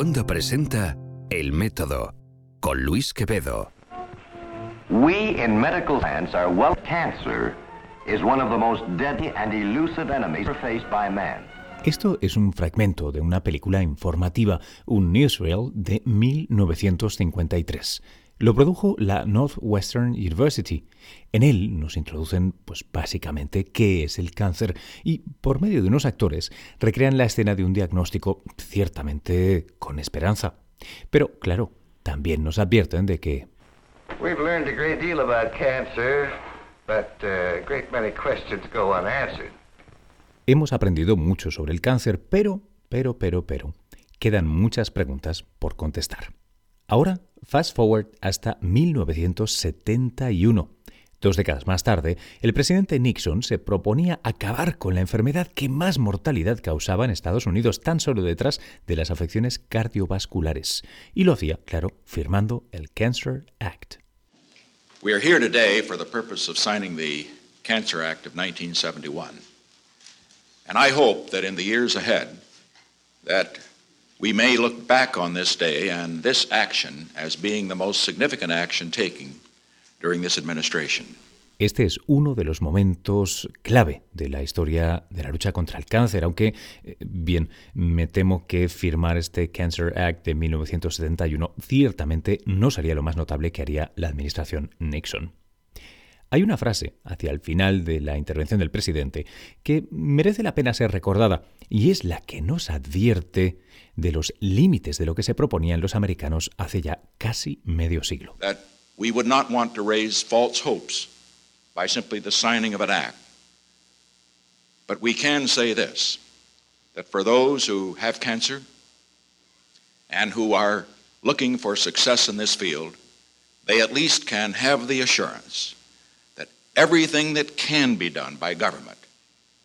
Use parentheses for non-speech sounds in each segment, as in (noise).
Wanda presenta El Método con Luis Quevedo. We in medical science are well cancer is one of the most deadly and elusive enemies faced by man. Esto es un fragmento de una película informativa, un newsreel de 1953. Lo produjo la Northwestern University. En él nos introducen, pues básicamente, qué es el cáncer y, por medio de unos actores, recrean la escena de un diagnóstico ciertamente con esperanza. Pero, claro, también nos advierten de que We've learned a great deal about cancer, but uh, a great many questions go unanswered. hemos aprendido mucho sobre el cáncer, pero, pero, pero, pero, quedan muchas preguntas por contestar. Ahora, fast forward hasta 1971. Dos décadas más tarde, el presidente Nixon se proponía acabar con la enfermedad que más mortalidad causaba en Estados Unidos, tan solo detrás de las afecciones cardiovasculares. Y lo hacía, claro, firmando el Cancer Act. We are here today for the purpose of signing the Cancer Act of 1971. And I hope that in the years ahead that we may look back on this day and this action as being the most significant action taken during this administration. Este es uno de los momentos clave de la historia de la lucha contra el cáncer, aunque, eh, bien, me temo que firmar este Cancer Act de 1971 ciertamente no sería lo más notable que haría la administración Nixon. Hay una frase hacia el final de la intervención del presidente que merece la pena ser recordada y es la que nos advierte de los límites de lo que se proponían los americanos hace ya casi medio siglo. That we would not want to raise false hopes by simply the signing of an act. But we can say this that for those who have cancer and who are looking for success in this field, they at least can have the assurance everything that can be done by government,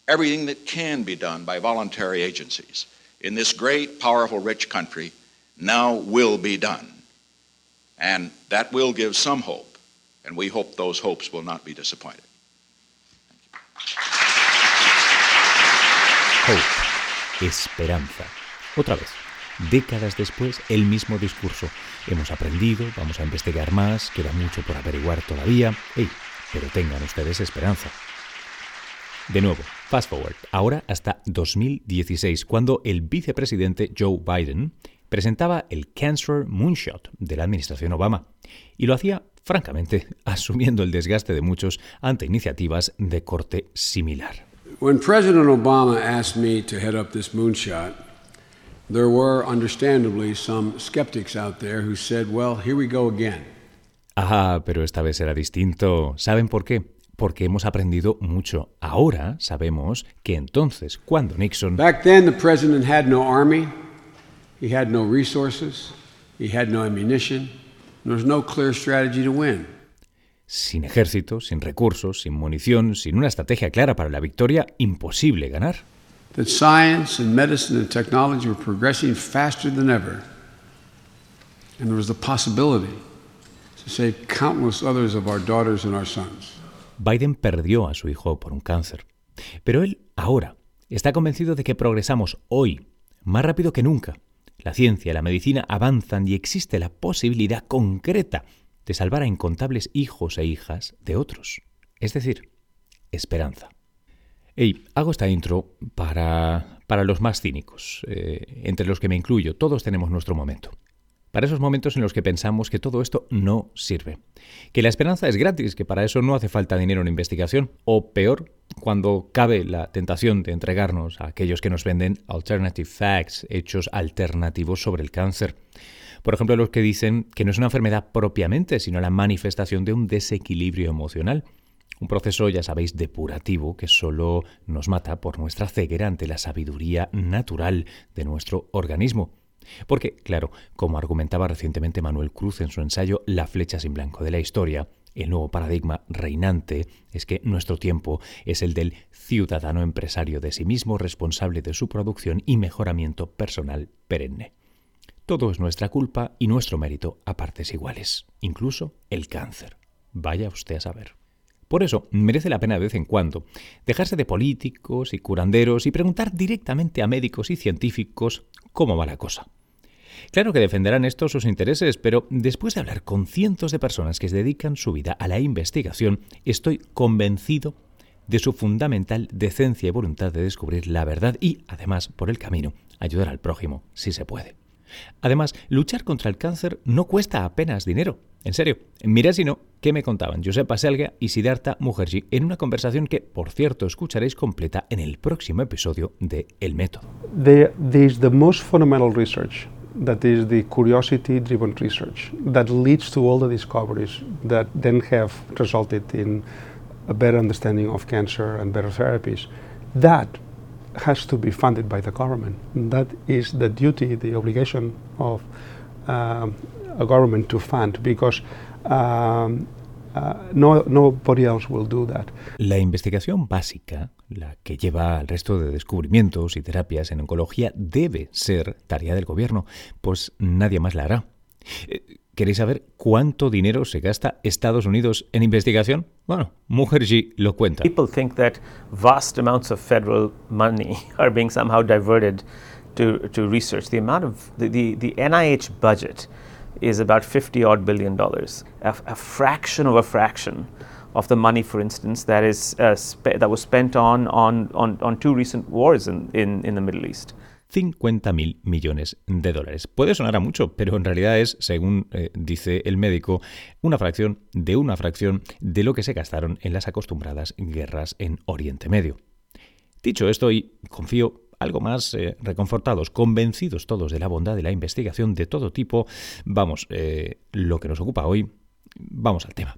everything that can be done by voluntary agencies in this great, powerful, rich country now will be done. And that will give some hope, and we hope those hopes will not be disappointed. Hope, esperanza. Otra vez, décadas después, el mismo discurso. Hemos aprendido, vamos a investigar más, queda mucho por averiguar todavía. Ey, pero tengan ustedes esperanza. De nuevo, fast forward, ahora hasta 2016, cuando el vicepresidente Joe Biden presentaba el Cancer Moonshot de la administración Obama. Y lo hacía, francamente, (laughs) asumiendo el desgaste de muchos ante iniciativas de corte similar. When President Obama asked me to head up this moonshot, there were understandably some skeptics out there who said, well, here we go again. Ah, pero esta vez era distinto. ¿Saben por qué? Porque hemos aprendido mucho. Ahora sabemos que entonces, cuando Nixon... Back then, the president had no army, he had no resources, he had no ammunition, there was no clear strategy to win. Sin ejército, sin recursos, sin munición, sin una estrategia clara para la victoria, imposible ganar. That science and medicine and technology were progressing faster than ever, and there was the possibility Biden perdió a su hijo por un cáncer. Pero él, ahora, está convencido de que progresamos hoy, más rápido que nunca. La ciencia y la medicina avanzan y existe la posibilidad concreta de salvar a incontables hijos e hijas de otros. Es decir, esperanza. Hey, hago esta intro para, para los más cínicos, eh, entre los que me incluyo. Todos tenemos nuestro momento. Para esos momentos en los que pensamos que todo esto no sirve. Que la esperanza es gratis, que para eso no hace falta dinero en investigación. O peor, cuando cabe la tentación de entregarnos a aquellos que nos venden alternative facts, hechos alternativos sobre el cáncer. Por ejemplo, los que dicen que no es una enfermedad propiamente, sino la manifestación de un desequilibrio emocional. Un proceso, ya sabéis, depurativo que solo nos mata por nuestra ceguera ante la sabiduría natural de nuestro organismo. Porque, claro, como argumentaba recientemente Manuel Cruz en su ensayo La flecha sin blanco de la historia, el nuevo paradigma reinante es que nuestro tiempo es el del ciudadano empresario de sí mismo responsable de su producción y mejoramiento personal perenne. Todo es nuestra culpa y nuestro mérito a partes iguales, incluso el cáncer. Vaya usted a saber. Por eso merece la pena de vez en cuando dejarse de políticos y curanderos y preguntar directamente a médicos y científicos cómo va la cosa. Claro que defenderán estos sus intereses, pero después de hablar con cientos de personas que se dedican su vida a la investigación, estoy convencido de su fundamental decencia y voluntad de descubrir la verdad y, además, por el camino, ayudar al prójimo, si se puede. Además, luchar contra el cáncer no cuesta apenas dinero. En serio, mira si no, ¿qué me contaban Josepa Selga y Siddhartha Mukherjee en una conversación que, por cierto, escucharéis completa en el próximo episodio de El Método. There, is the most fundamental research, that is the curiosity-driven research, that leads to all the discoveries that then have resulted in a better understanding of cancer and better therapies. That has to be funded by the government. That is the duty, the obligation of uh, a government to fund because um, uh, no, nobody else will do that. La investigación básica, la que lleva al resto de descubrimientos y terapias en oncología, debe ser tarea del gobierno, pues nadie más la hará. ¿Queréis saber cuánto dinero se gasta Estados Unidos en investigación? Bueno, Mukherjee lo cuenta. People think that vast amounts of federal money (laughs) are being somehow diverted to, to research. The amount of the, the, the NIH budget is about 50 odd billion dollars, a, a, fraction of a fraction of the money, for instance, that is uh, that was spent on, on, on, on two recent wars in, in, in the Middle East. 50.000 millones de dólares. Puede sonar a mucho, pero en realidad es, según eh, dice el médico, una fracción de una fracción de lo que se gastaron en las acostumbradas guerras en Oriente Medio. Dicho esto, y confío algo más eh, reconfortados, convencidos todos de la bondad de la investigación de todo tipo, vamos, eh, lo que nos ocupa hoy, vamos al tema.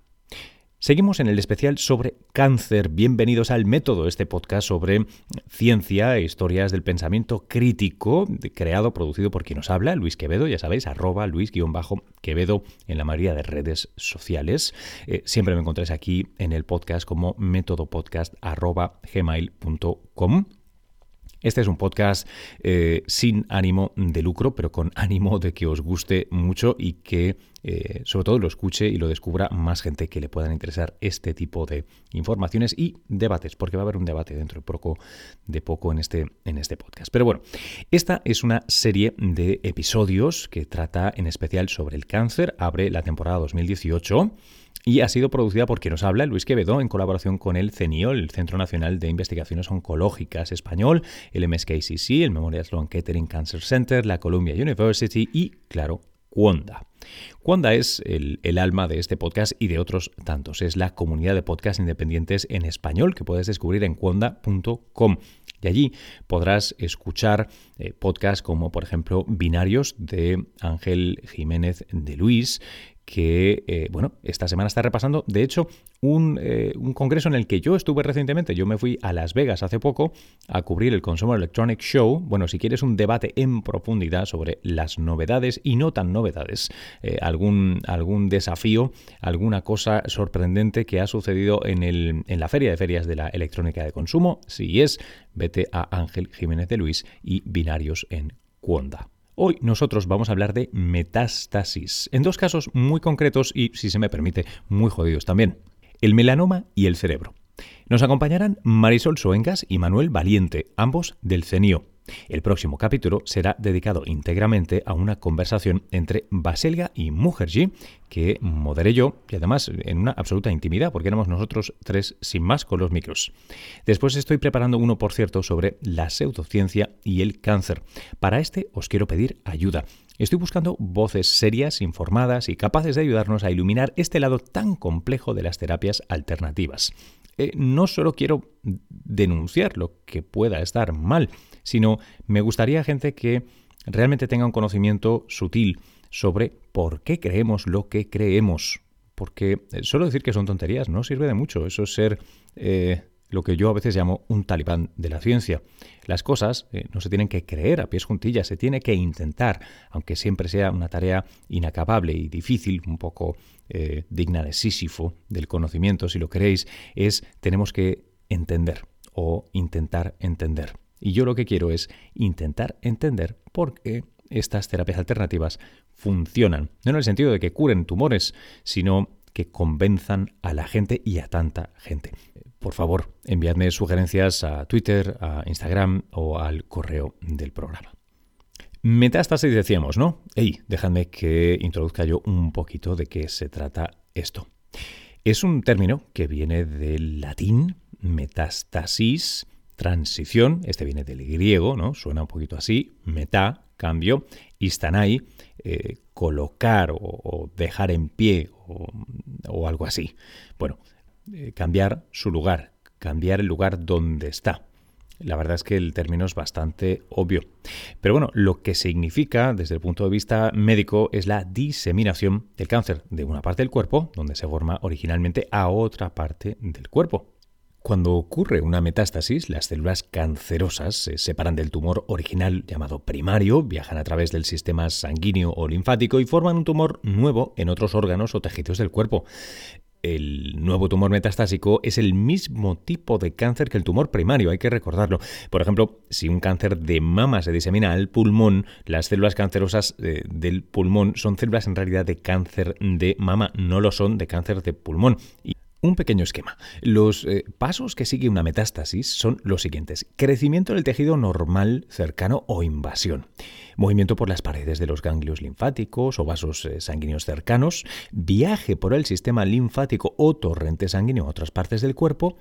Seguimos en el especial sobre cáncer. Bienvenidos al Método, este podcast sobre ciencia e historias del pensamiento crítico, creado, producido por quien nos habla, Luis Quevedo, ya sabéis, arroba Luis-Quevedo en la mayoría de redes sociales. Eh, siempre me encontráis aquí en el podcast como métodopodcast arroba gmail.com. Este es un podcast eh, sin ánimo de lucro, pero con (laughs) ánimo de que os guste mucho y que eh, sobre todo lo escuche y lo descubra más gente que le puedan interesar este tipo de informaciones y debates, porque va a haber un debate dentro de poco, de poco en, este, en este podcast. Pero bueno, esta es una serie de episodios que trata en especial sobre el cáncer, abre la temporada 2018 y ha sido producida por quien nos habla, Luis Quevedo, en colaboración con el CENIO, el Centro Nacional de Investigaciones Oncológicas Español, el MSKCC, el Memorial Sloan Kettering Cancer Center, la Columbia University y, claro, Cuonda. Cuonda es el, alma de este podcast y de otros tantos. Es la comunidad de podcasts independientes en español que puedes descubrir en cuonda.com. Y allí podrás escuchar eh, podcasts como, por ejemplo, Binarios de Ángel Jiménez de Luis, que, eh, bueno, esta semana está repasando, de hecho, un, eh, un, congreso en el que yo estuve recientemente. Yo me fui a Las Vegas hace poco a cubrir el Consumer Electronic Show. Bueno, si quieres un debate en profundidad sobre las novedades y no tan novedades, eh, algún, algún desafío, alguna cosa sorprendente que ha sucedido en, el, en la Feria de Ferias de la Electrónica de Consumo, si es, vete a Ángel Jiménez de Luis y Binarios en Cuonda. Hoy nosotros vamos a hablar de metástasis, en dos casos muy concretos y, si se me permite, muy jodidos también. El melanoma y el cerebro. Nos acompañarán Marisol Soengas y Manuel Valiente, ambos del CENIO. El próximo capítulo será dedicado íntegramente a una conversación entre Baselga y Mukherjee, que moderé yo, y además en una absoluta intimidad, porque éramos nosotros tres sin más con los micros. Después estoy preparando uno, por cierto, sobre la pseudociencia y el cáncer. Para este os quiero pedir ayuda. Estoy buscando voces serias, informadas y capaces de ayudarnos a iluminar este lado tan complejo de las terapias alternativas. Eh, no solo quiero denunciar lo que pueda estar mal, sino me gustaría gente que realmente tenga un conocimiento sutil sobre por qué creemos lo que creemos. Porque eh, solo decir que son tonterías no sirve de mucho. Eso es ser eh, lo que yo a veces llamo un talibán de la ciencia. Las cosas eh, no se tienen que creer a pies juntillas, se tiene que intentar, aunque siempre sea una tarea inacabable y difícil, un poco digna de Sísifo del conocimiento, si lo queréis, es tenemos que entender o intentar entender. Y yo lo que quiero es intentar entender por qué estas terapias alternativas funcionan. No en el sentido de que curen tumores, sino que convenzan a la gente y a tanta gente. Por favor, enviadme sugerencias a Twitter, a Instagram o al correo del programa. Metástasis decíamos, ¿no? Ey, déjame que introduzca yo un poquito de qué se trata esto. Es un término que viene del latín metástasis, transición, este viene del griego, ¿no? Suena un poquito así, meta, cambio, y stanai, eh, colocar o, dejar en pie o, algo así. Bueno, eh, cambiar su lugar, cambiar el lugar donde está. La verdad es que el término es bastante obvio. Pero bueno, lo que significa desde el punto de vista médico es la diseminación del cáncer de una parte del cuerpo, donde se forma originalmente, a otra parte del cuerpo. Cuando ocurre una metástasis, las células cancerosas se separan del tumor original llamado primario, viajan a través del sistema sanguíneo o linfático y forman un tumor nuevo en otros órganos o tejidos del cuerpo el nuevo tumor metastásico es el mismo tipo de cáncer que el tumor primario, hay que recordarlo. Por ejemplo, si un cáncer de mama se disemina al pulmón, las células cancerosas eh, del pulmón son células en realidad de cáncer de mama, no lo son de cáncer de pulmón. Un pequeño esquema. Los eh, pasos que sigue una metástasis son los siguientes. Crecimiento del tejido normal, cercano o invasión. Movimiento por las paredes de los ganglios linfáticos o vasos eh, sanguíneos cercanos. Viaje por el sistema linfático o torrente sanguíneo a otras partes del cuerpo.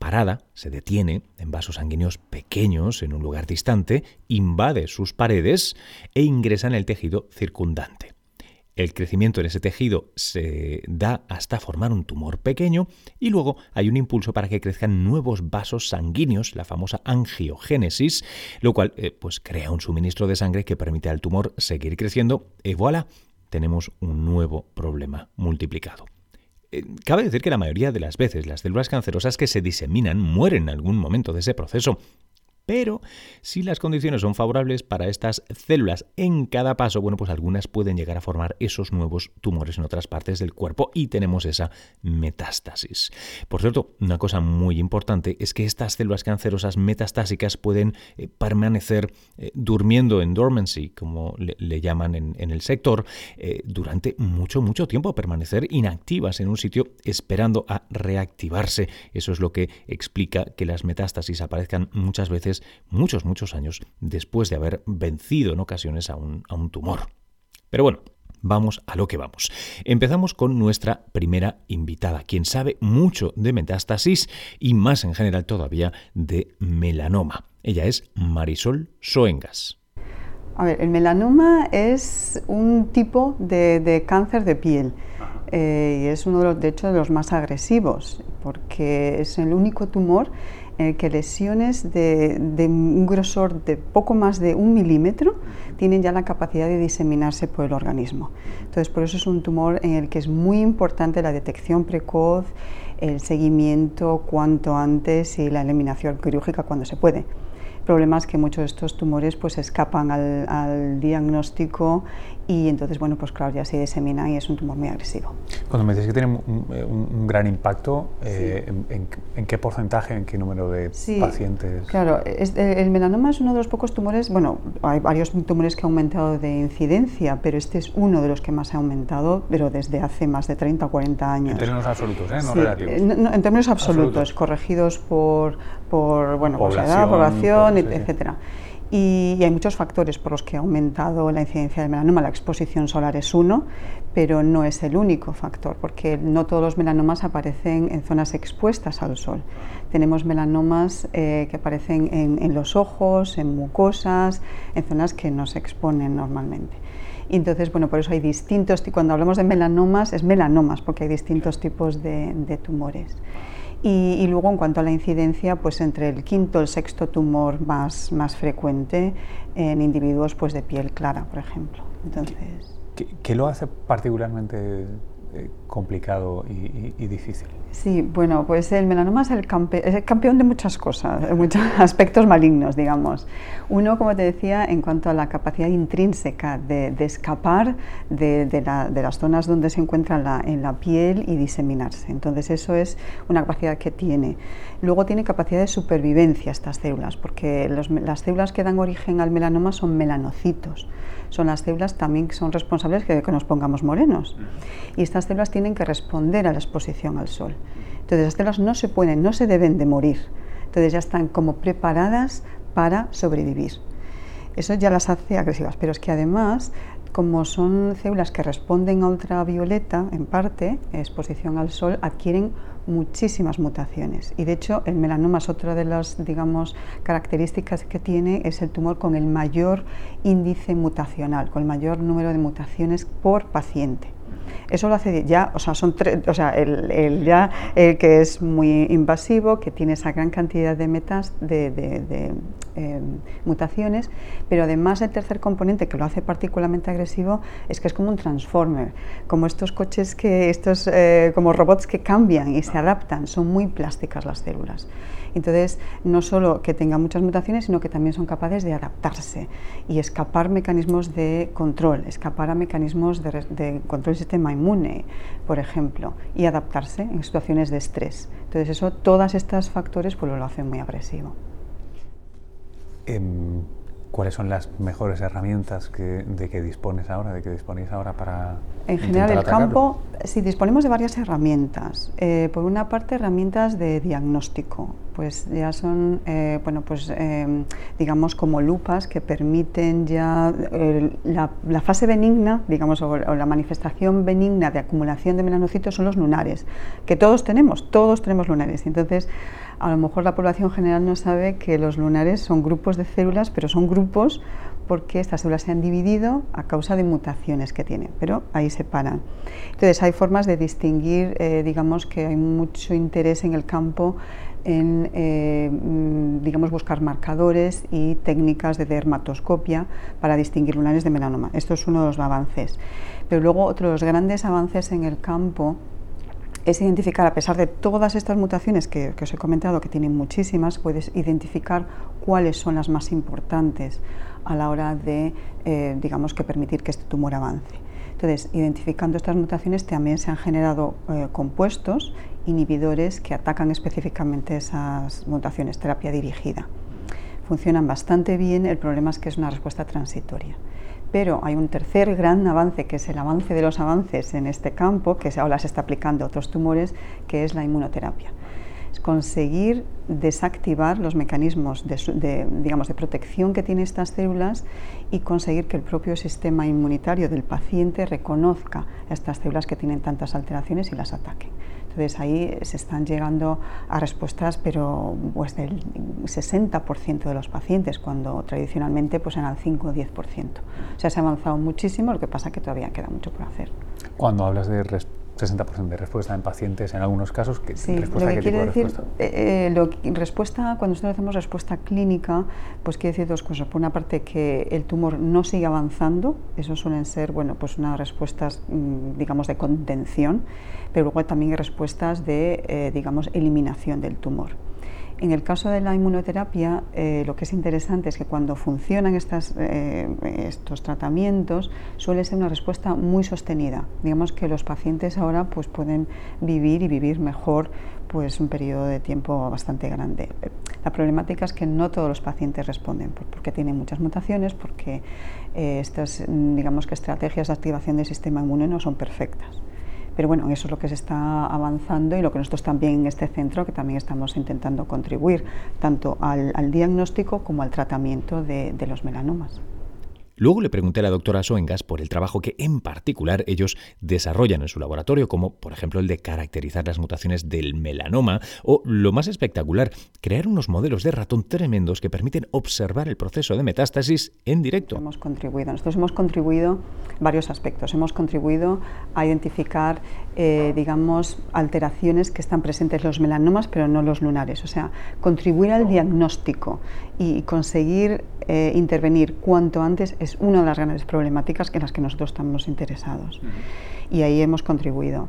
Parada, se detiene en vasos sanguíneos pequeños en un lugar distante, invade sus paredes e ingresa en el tejido circundante. El crecimiento en ese tejido se da hasta formar un tumor pequeño y luego hay un impulso para que crezcan nuevos vasos sanguíneos, la famosa angiogénesis, lo cual eh, pues crea un suministro de sangre que permite al tumor seguir creciendo y voilà, tenemos un nuevo problema multiplicado. Eh, cabe decir que la mayoría de las veces las células cancerosas que se diseminan mueren en algún momento de ese proceso, pero si las condiciones son favorables para estas células en cada paso, bueno, pues algunas pueden llegar a formar esos nuevos tumores en otras partes del cuerpo y tenemos esa metástasis. Por cierto, una cosa muy importante es que estas células cancerosas metastásicas pueden eh, permanecer eh, durmiendo en dormancy, como le, llaman en, el sector, eh, durante mucho, mucho tiempo, permanecer inactivas en un sitio esperando a reactivarse. Eso es lo que explica que las metástasis aparezcan muchas veces muchos, muchos años después de haber vencido en ocasiones a un, a un tumor. Pero bueno, vamos a lo que vamos. Empezamos con nuestra primera invitada, quien sabe mucho de metástasis y más en general todavía de melanoma. Ella es Marisol Soengas. A ver, el melanoma es un tipo de, cáncer de piel eh, y es uno de los, de hecho, de los más agresivos porque es el único tumor en que lesiones de, un grosor de poco más de un milímetro tienen ya la capacidad de diseminarse por el organismo. Entonces, por eso es un tumor en el que es muy importante la detección precoz, el seguimiento cuanto antes y la eliminación quirúrgica cuando se puede. El problema es que muchos de estos tumores pues escapan al, al diagnóstico y entonces, bueno, pues claro, ya se disemina y es un tumor muy agresivo. Cuando me dices que tiene un, gran impacto, eh, en, qué porcentaje, en qué número de pacientes? Claro, el melanoma es uno de los pocos tumores, bueno, hay varios tumores que han aumentado de incidencia, pero este es uno de los que más ha aumentado, pero desde hace más de 30 o 40 años. En términos absolutos, ¿eh? no relativos. Eh, en términos absolutos, corregidos por, por bueno, población, edad, población, etcétera. Y, hay muchos factores por los que ha aumentado la incidencia del melanoma. La exposición solar es uno, pero no es el único factor, porque no todos los melanomas aparecen en zonas expuestas al sol. Tenemos melanomas eh, que aparecen en, los ojos, en mucosas, en zonas que no se exponen normalmente. Entonces, bueno, por eso hay distintos, cuando hablamos de melanomas, es melanomas, porque hay distintos tipos de tumores. Y, luego, en cuanto a la incidencia, pues entre el quinto y el sexto tumor más, más frecuente en individuos pues, de piel clara, por ejemplo. Entonces, qué lo hace particularmente eh, complicado y, difícil. Sí, bueno, pues el melanoma es el, campeón de muchas cosas, de muchos (laughs) aspectos malignos, digamos. Uno, como te decía, en cuanto a la capacidad intrínseca de, escapar de, las zonas donde se encuentra en la piel y diseminarse. Entonces, eso es una capacidad que tiene. Luego tiene capacidad de supervivencia estas células, porque las células que dan origen al melanoma son melanocitos son las células también que son responsables de que nos pongamos morenos. Y estas células tienen que responder a la exposición al sol. Entonces las células no se pueden, no se deben de morir. Entonces ya están como preparadas para sobrevivir. Eso ya las hace agresivas, pero es que además como son células que responden a ultravioleta, en parte, exposición al sol, adquieren muchísimas mutaciones. Y de hecho, el melanoma es otra de las, digamos, características que tiene, es el tumor con el mayor índice mutacional, con el mayor número de mutaciones por paciente. Eso lo hace ya, o sea, son tres, o sea, el, ya el que es muy invasivo, que tiene esa gran cantidad de metas, de, em, mutaciones, pero además el tercer componente que lo hace particularmente agresivo es que es como un transformer, como estos coches que, estos eh, como robots que cambian y se adaptan, son muy plásticas las células. Entonces, no solo que tengan muchas mutaciones, sino que también son capaces de adaptarse y escapar mecanismos de control, escapar a mecanismos de, de control del sistema inmune, por ejemplo, y adaptarse en situaciones de estrés. Entonces, eso, todos estos factores pues, lo hacen muy agresivo. Em, ¿Cuáles son las mejores herramientas de que dispones ahora, de que disponéis ahora para En general, el campo, sí, disponemos de varias herramientas. Eh, por una parte, herramientas de diagnóstico, pues ya son, eh, bueno, pues eh, digamos como lupas que permiten ya la, fase benigna, digamos, o, o, la manifestación benigna de acumulación de melanocitos son los lunares, que todos tenemos, todos tenemos lunares. Entonces, a lo mejor la población general no sabe que los lunares son grupos de células, pero son grupos porque estas células se han dividido a causa de mutaciones que tienen, pero ahí se paran. Entonces hay formas de distinguir, eh, digamos que hay mucho interés en el campo en eh, mm, digamos, buscar marcadores y técnicas de dermatoscopia para distinguir lunares de melanoma. Esto es uno de los avances. Pero luego otro de los grandes avances en el campo es identificar, a pesar de todas estas mutaciones que, os he comentado, que tienen muchísimas, puedes identificar cuáles son las más importantes a la hora de, eh, digamos, que permitir que este tumor avance. Entonces, identificando estas mutaciones también se han generado eh, compuestos inhibidores que atacan específicamente esas mutaciones, terapia dirigida. Funcionan bastante bien, el problema es que es una respuesta transitoria. Pero hay un tercer gran avance, que es el avance de los avances en este campo, que ahora se está aplicando a otros tumores, que es la inmunoterapia. Es conseguir desactivar los mecanismos de, protección que tienen estas células y conseguir que el propio sistema inmunitario del paciente reconozca estas células que tienen tantas alteraciones y las ataque. Entonces ahí se están llegando a respuestas, pero pues del 60% de los pacientes, cuando tradicionalmente pues eran el 5 o 10%. O sea, se ha avanzado muchísimo, lo que pasa que todavía queda mucho por hacer. Cuando hablas de 60% de respuesta en pacientes en algunos casos. ¿qué, sí, respuesta, lo que quiere decir, respuesta? Eh, eh, respuesta, cuando nosotros hacemos respuesta clínica, pues quiere decir dos cosas. Por una parte, que el tumor no sigue avanzando, eso suelen ser, bueno, pues unas respuestas, mm, digamos, de contención, pero luego también hay respuestas de, eh, digamos, eliminación del tumor. En el caso de la inmunoterapia, eh, lo que es interesante es que cuando funcionan eh, estos tratamientos suele ser una respuesta muy sostenida. Digamos que los pacientes ahora pues, pueden vivir y vivir mejor pues, un periodo de tiempo bastante grande. La problemática es que no todos los pacientes responden porque tienen muchas mutaciones, porque eh, estas digamos que estrategias de activación del sistema inmune no son perfectas. Pero bueno, eso es lo que se está avanzando y lo que nosotros también en este centro, que también estamos intentando contribuir tanto al, diagnóstico como al tratamiento de los melanomas. Luego le pregunté a la doctora Soengas por el trabajo que en particular ellos desarrollan en su laboratorio, como por ejemplo el de caracterizar las mutaciones del melanoma o, lo más espectacular, crear unos modelos de ratón tremendos que permiten observar el proceso de metástasis en directo. Hemos contribuido, nosotros hemos contribuido varios aspectos. Hemos contribuido a identificar, eh, digamos, alteraciones que están presentes en los melanomas, pero no los lunares. O sea, contribuir al diagnóstico y conseguir eh, intervenir cuanto antes es una de las grandes problemáticas en las que nosotros estamos interesados. Y ahí hemos contribuido.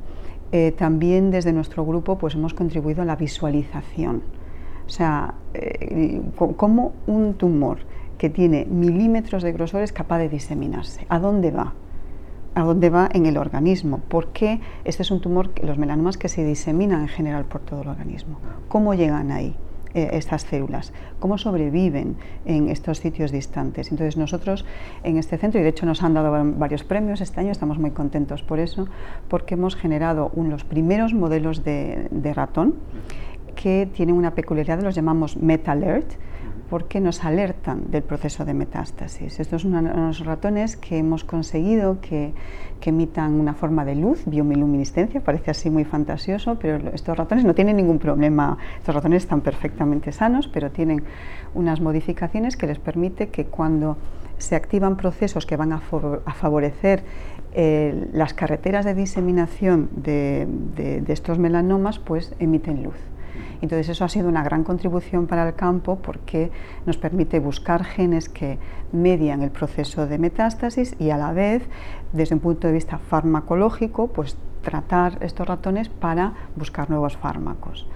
Eh, también desde nuestro grupo pues hemos contribuido a la visualización. O sea, eh, cómo un tumor que tiene milímetros de grosor es capaz de diseminarse. ¿A dónde va? ¿A dónde va en el organismo? ¿Por qué este es un tumor, los melanomas que se diseminan en general por todo el organismo? ¿Cómo llegan ahí? Eh, estas células, cómo sobreviven en estos sitios distantes. Entonces nosotros en este centro, y de hecho nos han dado varios premios este año, estamos muy contentos por eso, porque hemos generado los primeros modelos de, ratón que tienen una peculiaridad, los llamamos MetaAlert, porque nos alertan del proceso de metástasis. Estos son unos ratones que hemos conseguido que, emitan una forma de luz, bioluminiscencia, parece así muy fantasioso, pero estos ratones no tienen ningún problema, estos ratones están perfectamente sanos, pero tienen unas modificaciones que les permite que cuando se activan procesos que van a, favorecer eh, las carreteras de diseminación de, de estos melanomas, pues emiten luz. Entonces eso ha sido una gran contribución para el campo porque nos permite buscar genes que median el proceso de metástasis y a la vez, desde un punto de vista farmacológico, pues tratar estos ratones para buscar nuevos fármacos.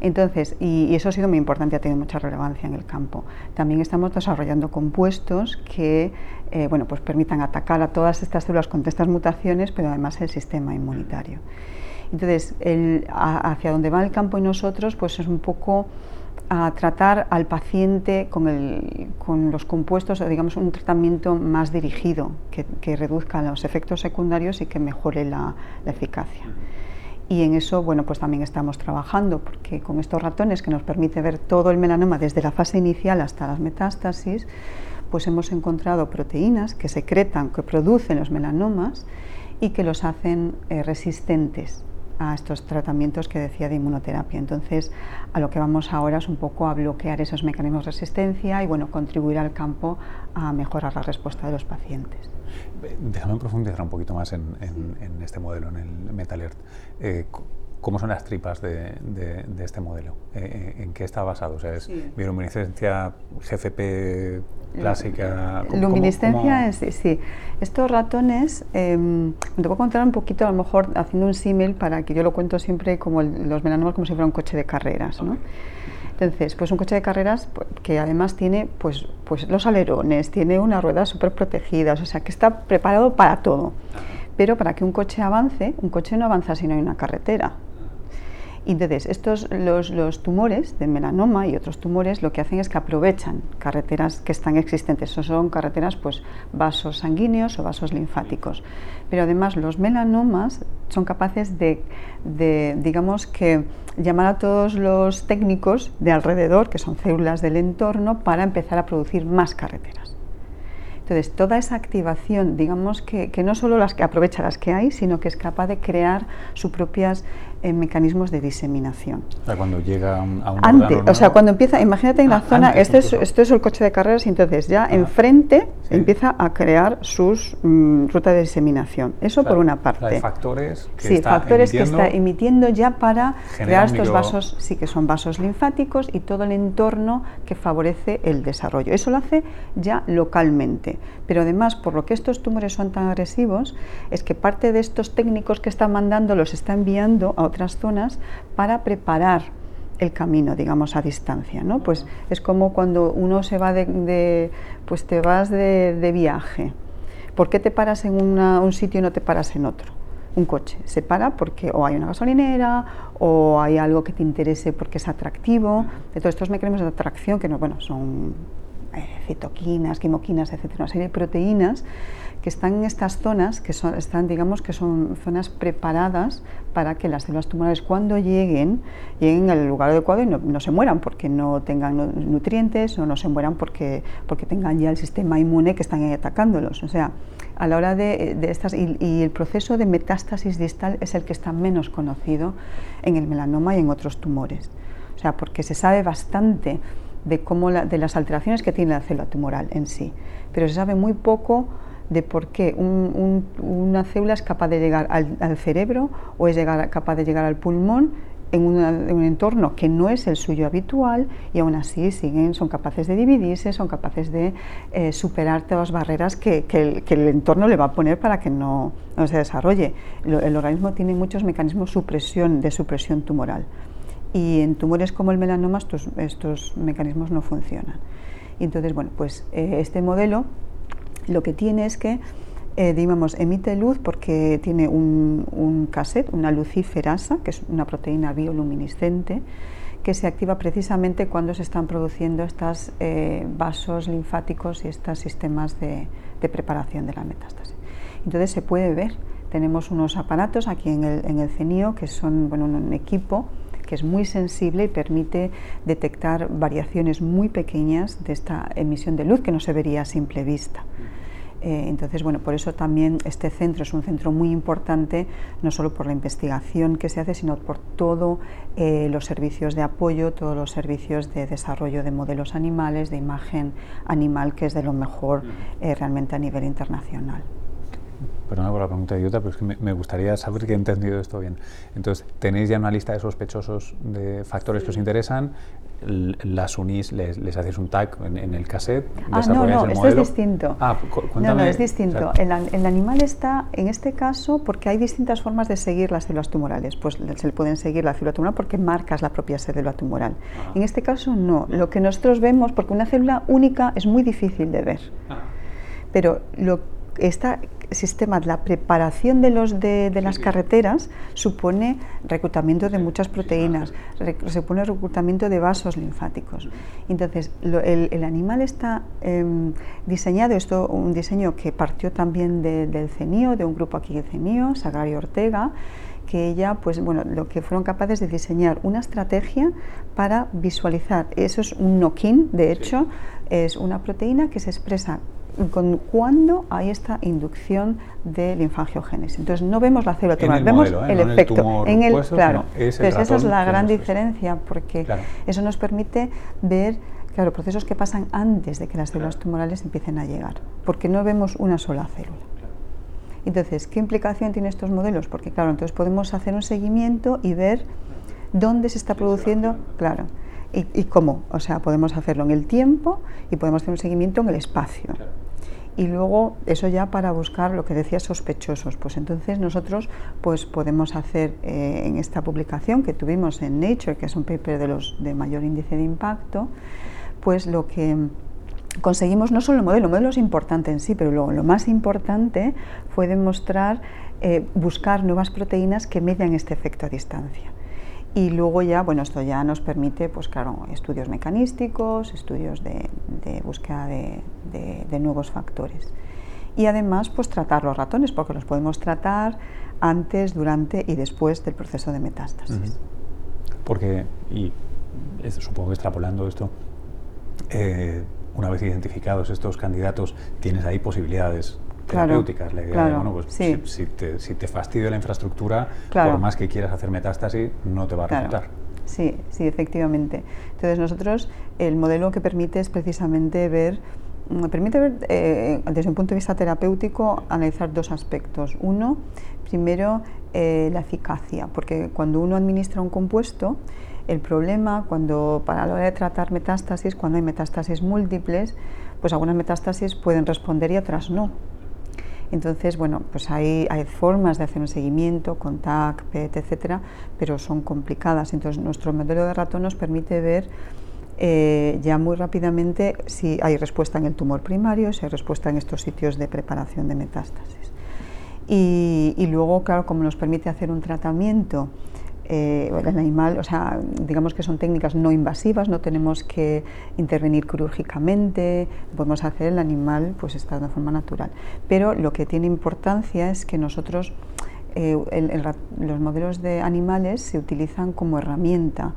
Entonces, y, eso ha sido muy importante, ha tenido mucha relevancia en el campo. También estamos desarrollando compuestos que eh, bueno, pues permitan atacar a todas estas células con estas mutaciones, pero además el sistema inmunitario. Entonces, hacia donde va el campo y nosotros, pues es un poco a tratar al paciente con, los compuestos, digamos, un tratamiento más dirigido, que, reduzca los efectos secundarios y que mejore la, eficacia. Y en eso, bueno, pues también estamos trabajando, porque con estos ratones que nos permite ver todo el melanoma desde la fase inicial hasta las metástasis, pues hemos encontrado proteínas que secretan, que producen los melanomas y que los hacen eh, resistentes a estos tratamientos que decía de inmunoterapia. Entonces, a lo que vamos ahora es un poco a bloquear esos mecanismos de resistencia y bueno, contribuir al campo a mejorar la respuesta de los pacientes. Déjame profundizar un poquito más en, este modelo, en el MetaLert. Eh, ¿Cómo son las tripas de, este modelo? Eh, eh, ¿En qué está basado? O sea, ¿Es bioluminiscencia GFP clásica? Luminiscencia, sí, sí. Estos ratones, eh, te voy a contar un poquito, a lo mejor haciendo un símil para que yo lo cuento siempre como los melanomas como si fuera un coche de carreras, ¿no? Entonces, pues un coche de carreras pues, que además tiene pues, pues los alerones, tiene unas ruedas súper protegidas, o sea que está preparado para todo. Pero para que un coche avance, un coche no avanza si no hay una carretera. Entonces, estos, los, tumores de melanoma y otros tumores lo que hacen es que aprovechan carreteras que están existentes. son carreteras, pues, vasos sanguíneos o vasos linfáticos. Pero además los melanomas son capaces de, de, digamos que, llamar a todos los técnicos de alrededor, que son células del entorno, para empezar a producir más carreteras. Entonces, toda esa activación, digamos que, que, no solo las que aprovecha las que hay, sino que es capaz de crear sus propias en mecanismos de diseminación. O sea, cuando llega a un, Antes, o sea, cuando empieza, imagínate en la ah, zona, este es, esto es el coche de carreras y entonces ya ah. enfrente empieza a crear sus mm, rutas de diseminación. Eso por una parte. Hay factores que sí, factores que está emitiendo ya para crear estos vasos, sí que son vasos linfáticos y todo el entorno que favorece el desarrollo. Eso lo hace ya localmente. Pero además, por lo que estos tumores son tan agresivos, es que parte de estos técnicos que están mandando los está enviando a otras zonas para preparar el camino, digamos, a distancia, ¿no? Pues es como cuando uno se va de, pues te vas de, viaje. ¿Por qué te paras en un sitio y no te paras en otro? Un coche se para porque o hay una gasolinera o hay algo que te interese porque es atractivo. De todos estos mecanismos de atracción que no, bueno, son eh, citoquinas, quimoquinas, etcétera, una serie de proteínas que están en estas zonas, que son, están, digamos, que son zonas preparadas para que las células tumorales cuando lleguen, lleguen al lugar adecuado y no, se mueran porque no tengan nutrientes o no se mueran porque, porque tengan ya el sistema inmune que están atacándolos. O sea, a la hora de, estas, y, el proceso de metástasis distal es el que está menos conocido en el melanoma y en otros tumores. O sea, porque se sabe bastante de, cómo de las alteraciones que tiene la célula tumoral en sí, pero se sabe muy poco de por qué una célula es capaz de llegar al, cerebro o es llegar, capaz de llegar al pulmón en, un entorno que no es el suyo habitual y aún así siguen, son capaces de dividirse, son capaces de eh, superar todas las barreras que, el, entorno le va a poner para que no, se desarrolle. El, organismo tiene muchos mecanismos de supresión tumoral y en tumores como el melanoma estos, mecanismos no funcionan. Entonces, bueno, pues eh, este modelo lo que tiene es que, eh, digamos, emite luz porque tiene un, un cassette, una luciferasa, que es una proteína bioluminiscente, que se activa precisamente cuando se están produciendo estos eh, vasos linfáticos y estos sistemas de, preparación de la metástasis. Entonces se puede ver, tenemos unos aparatos aquí en el, en el CENIO que son bueno, un equipo que es muy sensible y permite detectar variaciones muy pequeñas de esta emisión de luz que no se vería a simple vista. Eh, entonces, bueno, por eso también este centro es un centro muy importante, no solo por la investigación que se hace, sino por todos eh, los servicios de apoyo, todos los servicios de desarrollo de modelos animales, de imagen animal, que es de lo mejor eh, realmente a nivel internacional. Perdona por la pregunta idiota, pero es que me, gustaría saber que he entendido esto bien. Entonces, ¿tenéis ya una lista de sospechosos de factores que os interesan? Las unís, les, les hacéis un tag en, el cassette. Ah, no, no, esto es distinto. Ah, no, no, es distinto. el, animal está, en este caso, porque hay distintas formas de seguir las células tumorales. Pues se le pueden seguir la célula tumoral porque marcas la propia célula tumoral. Ah. En este caso, no. Lo que nosotros vemos, porque una célula única es muy difícil de ver. Ah. Pero lo esta sistema, la preparación de, los, de, las carreteras supone reclutamiento de muchas proteínas, supone reclutamiento de vasos linfáticos. Entonces, el, animal está em, diseñado, esto un diseño que partió también del CENIO, de un grupo aquí de CENIO, Sagrario Ortega, que ella, pues bueno, lo que fueron capaces de diseñar una estrategia para visualizar. Eso es un knock-in, de hecho, es una proteína que se expresa con cuando hay esta inducción de linfangiogénesis. Entonces no vemos la célula tumoral, vemos ¿eh? el efecto en el, claro. Entonces esa es la gran diferencia porque eso nos permite ver claro, procesos que pasan antes de que las células tumorales empiecen a llegar, porque no vemos una sola célula. Entonces, ¿qué implicación tienen estos modelos? Porque claro, entonces podemos hacer un seguimiento y ver dónde se está produciendo, claro, y, y cómo. O sea, podemos hacerlo en el tiempo y podemos hacer un seguimiento en el espacio y luego eso ya para buscar lo que decía sospechosos. Pues entonces nosotros pues podemos hacer eh, en esta publicación que tuvimos en Nature, que es un paper de los de mayor índice de impacto, pues lo que conseguimos no solo el modelo, el modelo es importante en sí, pero lo, lo más importante fue demostrar eh, buscar nuevas proteínas que median este efecto a distancia. Y luego ya, bueno, esto ya nos permite, pues claro, estudios mecanísticos, estudios de, búsqueda de, nuevos factores. Y además, pues tratar los ratones, porque los podemos tratar antes, durante y después del proceso de metástasis. Porque, y supongo que extrapolando esto, eh, una vez identificados estos candidatos, tienes ahí posibilidades terapéuticas. la idea de, bueno, pues si, te, si, fastidia la infraestructura, por más que quieras hacer metástasis, no te va a resultar. Sí, sí, efectivamente. Entonces nosotros el modelo que permite es precisamente ver, mm, permite ver eh, desde un punto de vista terapéutico analizar dos aspectos. Uno, primero eh, la eficacia, porque cuando uno administra un compuesto, el problema cuando para la hora de tratar metástasis, cuando hay metástasis múltiples, pues algunas metástasis pueden responder y otras no. Entonces, bueno, pues hay, hay formas de hacer un seguimiento con TAC, PET, etcétera, pero son complicadas. Entonces, nuestro modelo de ratón nos permite ver eh, ya muy rápidamente si hay respuesta en el tumor primario, si hay respuesta en estos sitios de preparación de metástasis. Y luego, claro, como nos permite hacer un tratamiento eh, el animal, o sea, digamos que son técnicas no invasivas, no tenemos que intervenir quirúrgicamente, podemos hacer el animal pues está de forma natural. Pero lo que tiene importancia es que nosotros, eh, los modelos de animales se utilizan como herramienta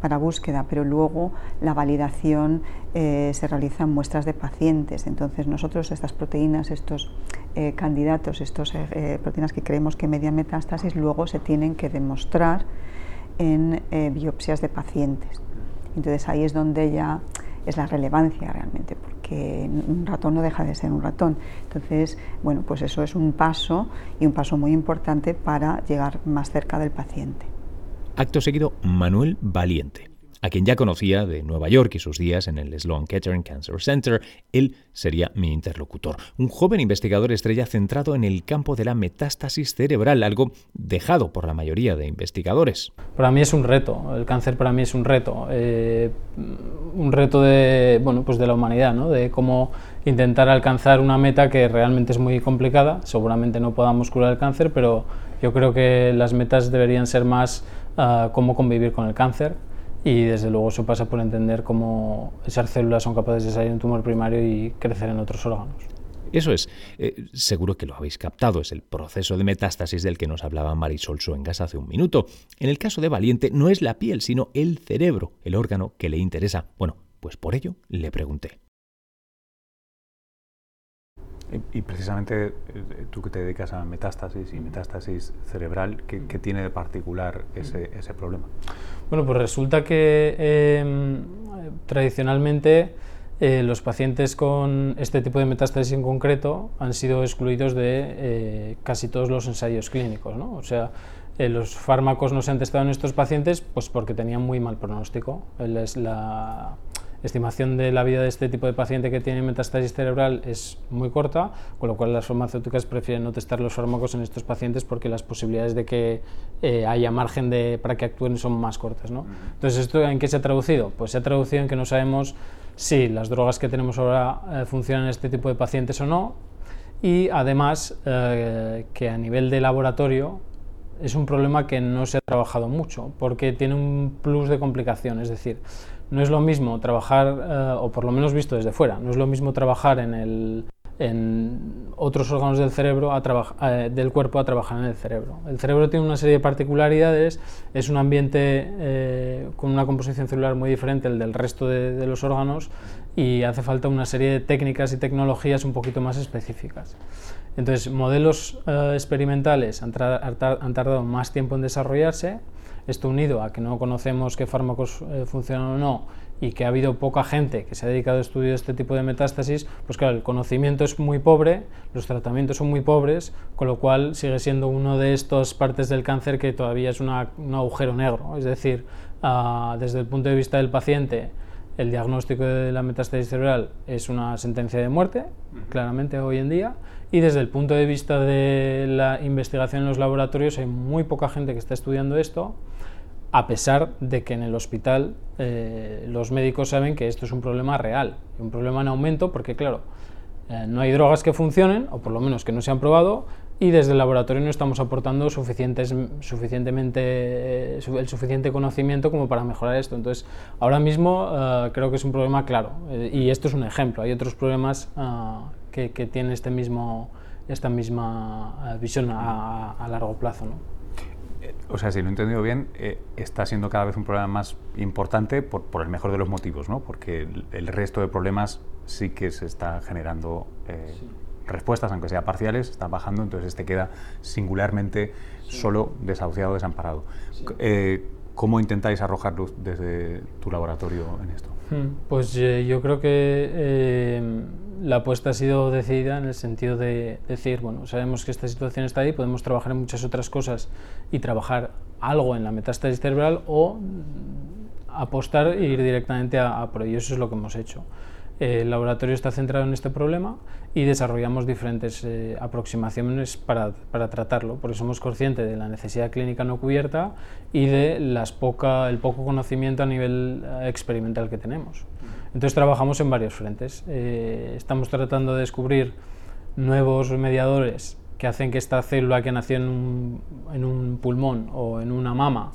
para búsqueda, pero luego la validación eh, se realiza en muestras de pacientes. Entonces nosotros estas proteínas, estos eh, candidatos, estas eh, proteínas que creemos que median metástasis, luego se tienen que demostrar en biopsias de pacientes. Entonces ahí es donde ya es la relevancia realmente, porque un ratón no deja de ser un ratón. Entonces, bueno, pues eso es un paso y un paso muy importante para llegar más cerca del paciente. Acto seguido, Manuel Valiente, a quien ya conocía de Nueva York y sus días en el Sloan Kettering Cancer Center. Él sería mi interlocutor, un joven investigador estrella centrado en el campo de la metástasis cerebral, algo dejado por la mayoría de investigadores. Para mí es un reto, el cáncer para mí es un reto, eh, un reto de, bueno, pues de la humanidad, ¿no? de cómo intentar alcanzar una meta que realmente es muy complicada, seguramente no podamos curar el cáncer, pero yo creo que las metas deberían ser más cómo convivir con el cáncer y desde luego eso pasa por entender cómo esas células son capaces de salir de un tumor primario y crecer en otros órganos. Eso es, eh, seguro que lo habéis captado, es el proceso de metástasis del que nos hablaba Marisol Suengas hace un minuto. En el caso de Valiente no es la piel, sino el cerebro, el órgano que le interesa. Bueno, pues por ello le pregunté. Y, precisamente eh, tú que te dedicas a metástasis y metástasis cerebral, ¿qué, tiene de particular ese, ese, problema? Bueno, pues resulta que em, tradicionalmente eh, los pacientes con este tipo de metástasis en concreto han sido excluidos de eh, casi todos los ensayos clínicos. ¿no? O sea, los fármacos no se han testado en estos pacientes pues porque tenían muy mal pronóstico. Es la, estimación de la vida de este tipo de paciente que tiene metástasis cerebral es muy corta, con lo cual las farmacéuticas prefieren no testar los fármacos en estos pacientes porque las posibilidades de que eh, haya margen de, para que actúen son más cortas. ¿no? Entonces, ¿esto en qué se ha traducido? Pues se ha traducido en que no sabemos si las drogas que tenemos ahora eh, funcionan en este tipo de pacientes o no, y además eh, que a nivel de laboratorio es un problema que no se ha trabajado mucho porque tiene un plus de complicación, es decir, no es lo mismo trabajar, eh, o por lo menos visto desde fuera, no es lo mismo trabajar en, el, en otros órganos del cerebro, a eh, del cuerpo a trabajar en el cerebro. El cerebro tiene una serie de particularidades, es un ambiente eh, con una composición celular muy diferente al del resto de, los órganos y hace falta una serie de técnicas y tecnologías un poquito más específicas. Entonces, modelos experimentales han tardado más tiempo en desarrollarse, esto unido a que no conocemos qué fármacos eh, funcionan o no y que ha habido poca gente que se ha dedicado a estudiar este tipo de metástasis, pues claro, el conocimiento es muy pobre, los tratamientos son muy pobres, con lo cual sigue siendo uno de estas partes del cáncer que todavía es un agujero negro. Es decir, ah, desde el punto de vista del paciente, el diagnóstico de la metástasis cerebral es una sentencia de muerte, claramente hoy en día, y desde el punto de vista de la investigación en los laboratorios hay muy poca gente que está estudiando esto a pesar de que en el hospital eh, los médicos saben que esto es un problema real, un problema en aumento, porque claro, eh, no hay drogas que funcionen, o por lo menos que no se han probado, y desde el laboratorio no estamos aportando suficientes, suficientemente, eh, el suficiente conocimiento como para mejorar esto. Entonces, ahora mismo creo que es un problema claro, y esto es un ejemplo. Hay otros problemas que, tienen este mismo, esta misma visión a, a largo plazo. ¿no? O sea, si lo he entendido bien, eh, está siendo cada vez un problema más importante por, por, el mejor de los motivos, ¿no? Porque el, resto de problemas sí que se está generando eh, respuestas, aunque sea parciales, están bajando, entonces este queda singularmente solo, desahuciado, desamparado. Eh, ¿Cómo intentáis arrojar luz desde tu laboratorio en esto? Hmm, pues yo creo que la apuesta ha sido decidida en el sentido de decir, bueno, sabemos que esta situación está ahí, podemos trabajar en muchas otras cosas y trabajar algo en la metástasis cerebral o apostar e ir directamente a, a por ello. Eso es lo que hemos hecho. El laboratorio está centrado en este problema y desarrollamos diferentes eh, aproximaciones para, para, tratarlo, porque somos conscientes de la necesidad clínica no cubierta y de las poca, el poco conocimiento a nivel eh, experimental que tenemos. Entonces trabajamos en varios frentes. Eh, estamos tratando de descubrir nuevos mediadores que hacen que esta célula que nació en un, en un pulmón o en una mama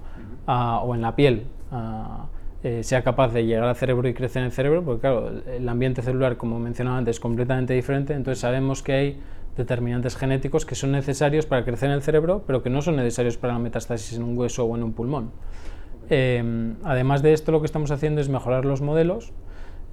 ah, o en la piel ah, eh, sea capaz de llegar al cerebro y crecer en el cerebro, porque claro, el ambiente celular, como mencionaba antes, es completamente diferente, entonces sabemos que hay determinantes genéticos que son necesarios para crecer en el cerebro, pero que no son necesarios para la metástasis en un hueso o en un pulmón. Eh, además de esto, lo que estamos haciendo es mejorar los modelos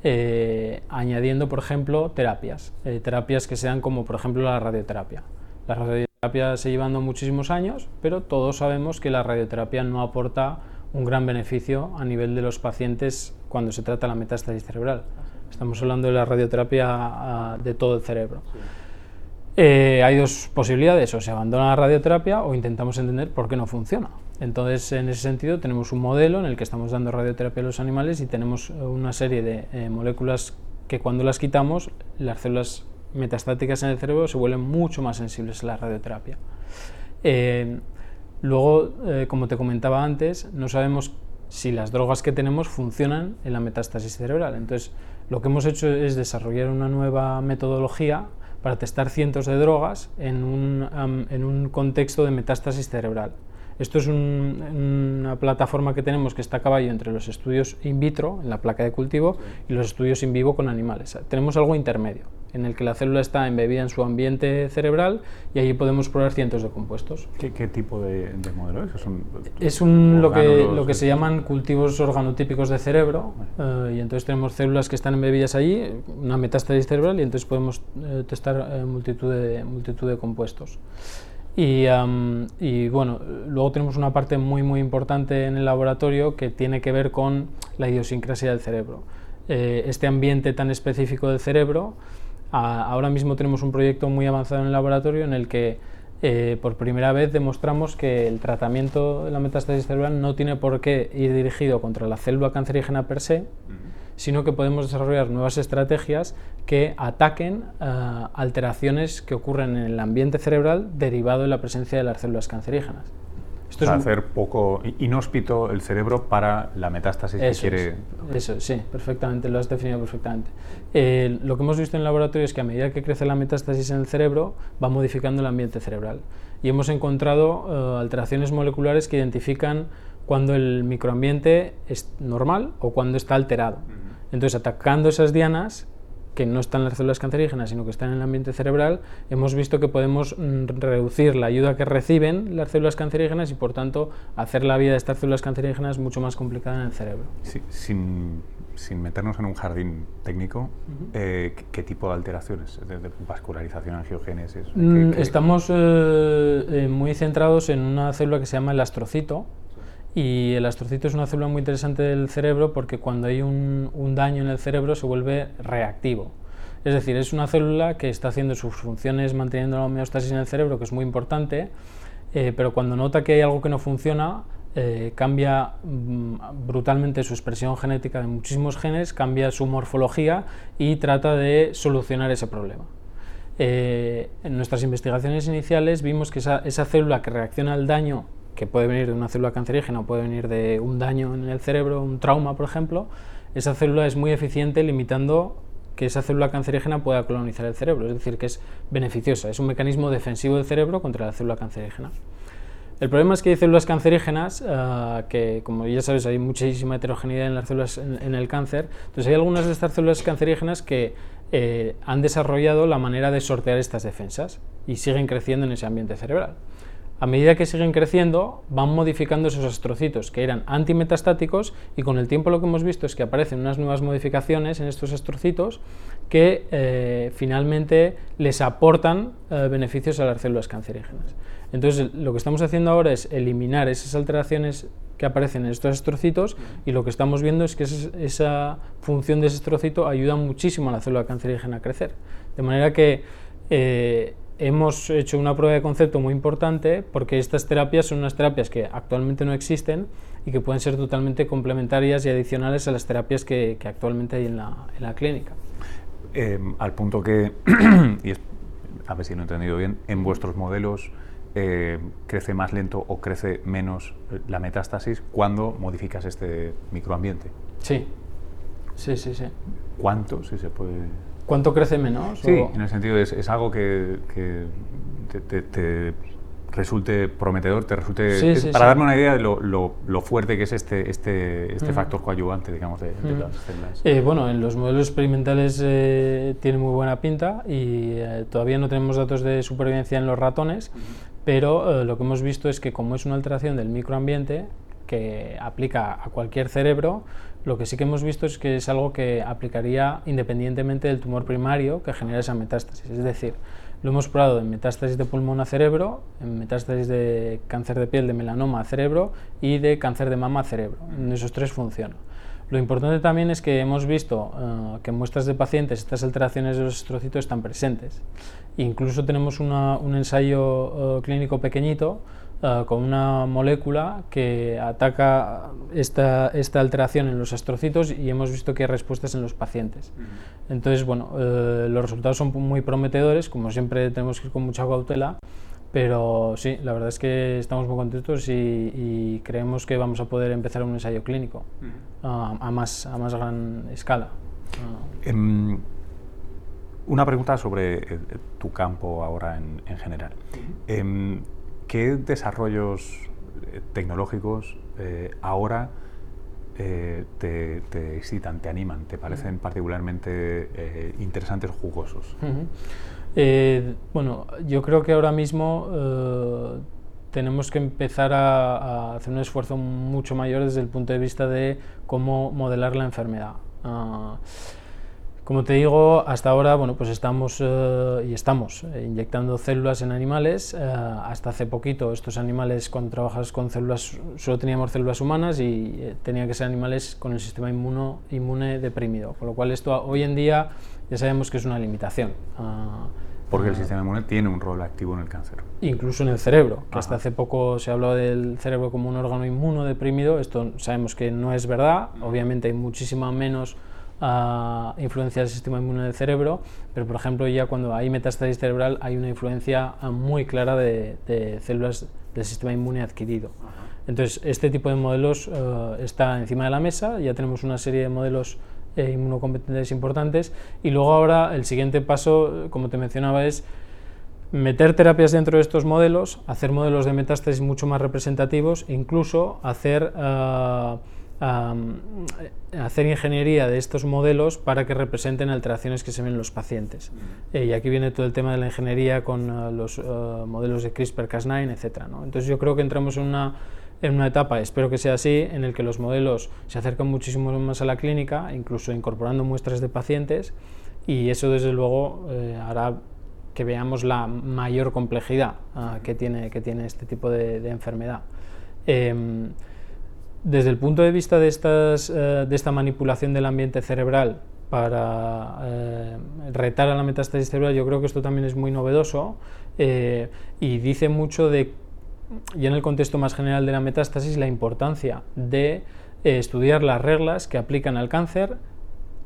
eh, añadiendo, por ejemplo, terapias, eh, terapias que sean como, por ejemplo, la radioterapia. La radioterapia se llevando muchísimos años, pero todos sabemos que la radioterapia no aporta un gran beneficio a nivel de los pacientes cuando se trata la metástasis cerebral. Estamos hablando de la radioterapia ah, de todo el cerebro. Eh, hay dos posibilidades, o se abandona la radioterapia o intentamos entender por qué no funciona. Entonces, en ese sentido, tenemos un modelo en el que estamos dando radioterapia a los animales y tenemos eh, una serie de eh, moléculas que cuando las quitamos, las células metastáticas en el cerebro se vuelven mucho más sensibles a la radioterapia. Eh, luego, como te comentaba antes, no sabemos si las drogas que tenemos funcionan en la metástasis cerebral. Entonces, lo que hemos hecho es desarrollar una nueva metodología para testar cientos de drogas en un, en un contexto de metástasis cerebral. Esto es una plataforma que tenemos que está a caballo entre los estudios in vitro, en la placa de cultivo, y los estudios in vivo con animales. Tenemos algo intermedio. en el que la célula está embebida en su ambiente cerebral y allí podemos probar cientos de compuestos. ¿Qué, tipo de, modelo es? es un, lo, que, lo que se llaman cultivos organotípicos de cerebro eh, y entonces tenemos células que están embebidas allí, una metástasis cerebral y entonces podemos eh, testar eh, multitud, de, multitud de compuestos. Y, bueno, luego tenemos una parte muy muy importante en el laboratorio que tiene que ver con la idiosincrasia del cerebro. este ambiente tan específico del cerebro ahora mismo tenemos un proyecto muy avanzado en el laboratorio en el que eh, por primera vez demostramos que el tratamiento de la metástasis cerebral no tiene por qué ir dirigido contra la célula cancerígena per se, sino que podemos desarrollar nuevas estrategias que ataquen eh, alteraciones que ocurren en el ambiente cerebral derivado de la presencia de las células cancerígenas. Esto es hacer poco inhóspito el cerebro para la metástasis que quiere. eso, sí, perfectamente, lo has definido perfectamente. Eh, lo que hemos visto en el laboratorio es que a medida que crece la metástasis en el cerebro, va modificando el ambiente cerebral. Y hemos encontrado eh, alteraciones moleculares que identifican cuando el microambiente es normal o cuando está alterado. Entonces, atacando esas dianas, que no están en las células cancerígenas, sino que están en el ambiente cerebral, hemos visto que podemos mm, reducir la ayuda que reciben las células cancerígenas y, por tanto, hacer la vida de estas células cancerígenas mucho más complicada en el cerebro. sin, sin, meternos en un jardín técnico, eh, ¿qué, tipo de alteraciones? ¿De, vascularización, angiogénesis? Mm, estamos eh, eh, muy centrados en una célula que se llama el astrocito, y el astrocito es una célula muy interesante del cerebro porque cuando hay un, daño en el cerebro se vuelve reactivo. Es decir, es una célula que está haciendo sus funciones manteniendo la homeostasis en el cerebro, que es muy importante, eh, pero cuando nota que hay algo que no funciona, eh, cambia mm, brutalmente su expresión genética de muchísimos genes, cambia su morfología y trata de solucionar ese problema. Eh, en nuestras investigaciones iniciales vimos que esa, esa célula que reacciona al daño que puede venir de una célula cancerígena o puede venir de un daño en el cerebro, un trauma, por ejemplo, esa célula es muy eficiente limitando que esa célula cancerígena pueda colonizar el cerebro, es decir, que es beneficiosa, es un mecanismo defensivo del cerebro contra la célula cancerígena. El problema es que hay células cancerígenas, eh, que como ya sabes hay muchísima heterogeneidad en las células en, el cáncer, entonces hay algunas de estas células cancerígenas que eh, han desarrollado la manera de sortear estas defensas y siguen creciendo en ese ambiente cerebral a medida que siguen creciendo, van modificando esos astrocitos que eran antimetastáticos y con el tiempo lo que hemos visto es que aparecen unas nuevas modificaciones en estos astrocitos que eh, finalmente les aportan eh, beneficios a las células cancerígenas. Entonces, lo que estamos haciendo ahora es eliminar esas alteraciones que aparecen en estos astrocitos y lo que estamos viendo es que esa, función de ese astrocito ayuda muchísimo a la célula cancerígena a crecer. De manera que eh, hemos hecho una prueba de concepto muy importante porque estas terapias son unas terapias que actualmente no existen y que pueden ser totalmente complementarias y adicionales a las terapias que, actualmente hay en la, en la clínica. Em, al punto que, (clears throat) y a ver si lo he entendido bien, en vuestros modelos eh, crece más lento o crece menos la metástasis cuando modificas este microambiente. Sí, sí, sí, sí. ¿Cuánto, si se puede...? ¿Cuánto crece menos? Sí, en el sentido es, es algo que, que te, resulte prometedor, te resulte... para darme una idea de lo, lo, fuerte que es este, este, este factor coadyuvante, digamos, de, las células. Eh, bueno, en los modelos experimentales eh, tiene muy buena pinta y eh, todavía no tenemos datos de supervivencia en los ratones, pero lo que hemos visto es que como es una alteración del microambiente que aplica a cualquier cerebro, lo que sí que hemos visto es que es algo que aplicaría independientemente del tumor primario que genera esa metástasis. Es decir, lo hemos probado en metástasis de pulmón a cerebro, en metástasis de cáncer de piel de melanoma a cerebro y de cáncer de mama a cerebro. En esos tres funciona. Lo importante también es que hemos visto eh, que en muestras de pacientes estas alteraciones de los estrocitos están presentes. Incluso tenemos un ensayo eh, clínico pequeñito eh, con una molécula que ataca esta, esta, alteración en los astrocitos y hemos visto que hay respuestas en los pacientes. Entonces, bueno, eh, los resultados son muy prometedores, como siempre tenemos que ir con mucha cautela, pero sí, la verdad es que estamos muy contentos y, creemos que vamos a poder empezar un ensayo clínico a, más, a más gran escala. Em, una pregunta sobre eh, tu campo ahora en, en general. ¿Qué desarrollos eh, tecnológicos eh, ahora eh, te, excitan, te animan, te parecen particularmente eh, interesantes o jugosos? Bueno, yo creo que ahora mismo tenemos que empezar a, hacer un esfuerzo mucho mayor desde el punto de vista de cómo modelar la enfermedad. Ah, como te digo, hasta ahora bueno, pues estamos eh, y estamos eh, inyectando células en animales. Eh, hasta hace poquito estos animales, cuando trabajas con células, solo teníamos células humanas y tenían que ser animales con el sistema inmuno, inmune deprimido. Con lo cual esto hoy en día ya sabemos que es una limitación. Ah, porque el ah, sistema inmune tiene un rol activo en el cáncer. Incluso en el cerebro, que hasta hace poco se habló del cerebro como un órgano inmunodeprimido. Esto sabemos que no es verdad. Obviamente hay muchísima menos a influencia del sistema inmune del cerebro, pero por ejemplo ya cuando hay metástasis cerebral hay una influencia muy clara de, células del sistema inmune adquirido. Entonces este tipo de modelos eh, está encima de la mesa, ya tenemos una serie de modelos eh, inmunocompetentes importantes y luego ahora el siguiente paso, como te mencionaba, es meter terapias dentro de estos modelos, hacer modelos de metástasis mucho más representativos, incluso hacer... Eh, hacer ingeniería de estos modelos para que representen alteraciones que se ven en los pacientes. Eh, y aquí viene todo el tema de la ingeniería con eh, los eh, modelos de CRISPR-Cas9, etc. Entonces yo creo que entramos en una, en una etapa, espero que sea así, en el que los modelos se acercan muchísimo más a la clínica, incluso incorporando muestras de pacientes, y eso desde luego hará que veamos la mayor complejidad ah, que, tiene, que tiene este tipo de, de enfermedad. Em, desde el punto de vista eh, de esta manipulación del ambiente cerebral para eh, retar a la metástasis cerebral, yo creo que esto también es muy novedoso eh, y dice mucho de, y en el contexto más general de la metástasis, la importancia de estudiar las reglas que aplican al cáncer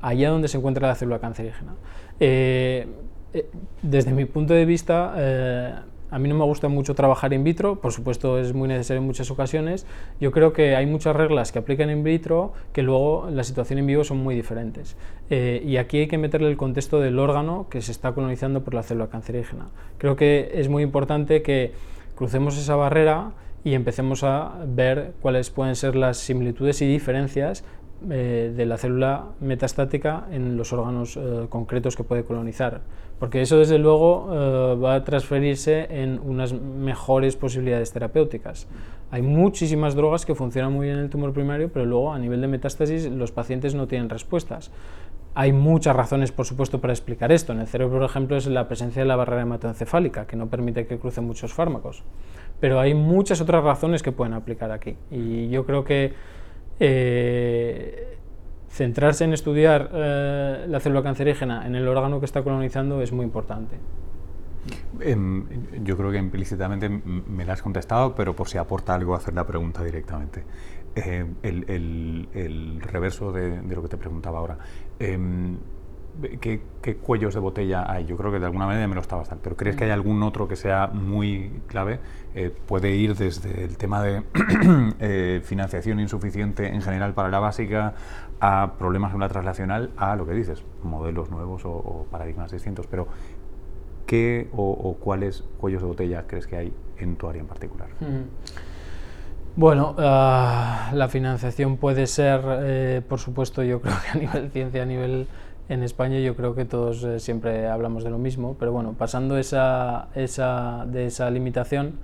allá donde se encuentra la célula cancerígena. desde mi punto de vista, a mí no me gusta mucho trabajar in vitro, por supuesto es muy necesario en muchas ocasiones. Yo creo que hay muchas reglas que aplican in vitro que luego la situación en vivo son muy diferentes. Eh, y aquí hay que meterle el contexto del órgano que se está colonizando por la célula cancerígena. Creo que es muy importante que crucemos esa barrera y empecemos a ver cuáles pueden ser las similitudes y diferencias eh, de la célula metastática en los órganos eh, concretos que puede colonizar, porque eso desde luego eh, va a transferirse en unas mejores posibilidades terapéuticas. Hay muchísimas drogas que funcionan muy bien en el tumor primario, pero luego a nivel de metástasis los pacientes no tienen respuestas. Hay muchas razones, por supuesto, para explicar esto. En el cerebro, por ejemplo, es la presencia de la barrera hematoencefálica, que no permite que crucen muchos fármacos. Pero hay muchas otras razones que pueden aplicar aquí. Y yo creo que eh, centrarse en estudiar eh, la célula cancerígena en el órgano que está colonizando es muy importante. Em, yo creo que implícitamente me la has contestado, pero por si aporta algo hacer la pregunta directamente. Eh, el, reverso de, lo que te preguntaba ahora. Em, ¿qué, cuellos de botella hay? Yo creo que de alguna manera me lo estabas dando, pero ¿crees que hay algún otro que sea muy clave? Eh, puede ir desde el tema de (clears throat) eh, financiación insuficiente en general para la básica a problemas en la traslacional a lo que dices, modelos nuevos o, paradigmas distintos, pero ¿qué o, cuáles cuellos de botella crees que hay en tu área en particular? Bueno, ah, la financiación puede ser, eh, por supuesto, yo creo que a nivel ciencia, a nivel en España yo creo que todos eh, siempre hablamos de lo mismo, pero bueno, pasando esa, esa, de esa limitación,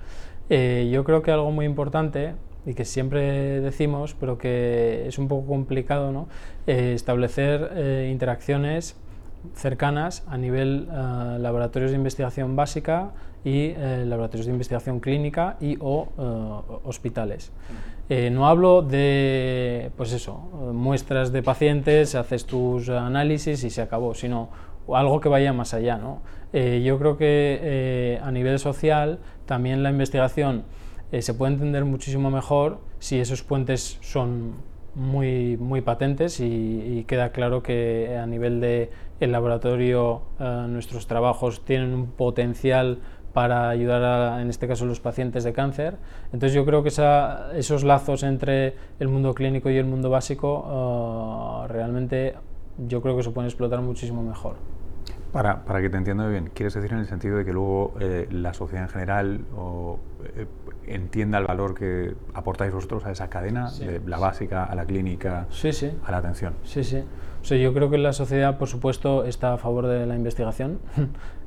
eh, yo creo que algo muy importante y que siempre decimos, pero que es un poco complicado, ¿no? Eh, establecer interacciones cercanas a nivel laboratorios de investigación básica y laboratorios de investigación clínica y o hospitales. Eh, no hablo de, pues eso, muestras de pacientes, haces tus análisis y se acabó, sino algo que vaya más allá. ¿no? Eh, yo creo que eh, a nivel social también la investigación se puede entender muchísimo mejor si esos puentes son muy, muy patentes y, queda claro que a nivel de el laboratorio nuestros trabajos tienen un potencial para ayudar a, en este caso, los pacientes de cáncer. Entonces yo creo que esos lazos entre el mundo clínico y el mundo básico uh, realmente yo creo que se pueden explotar muchísimo mejor. Para, para, que te entienda bien, ¿quieres decir en el sentido de que luego eh, la sociedad en general o, eh, entienda el valor que aportáis vosotros a esa cadena, de la básica a la clínica, sí, sí. a la atención? Sí, sí. O sea, yo creo que la sociedad, por supuesto, está a favor de la investigación.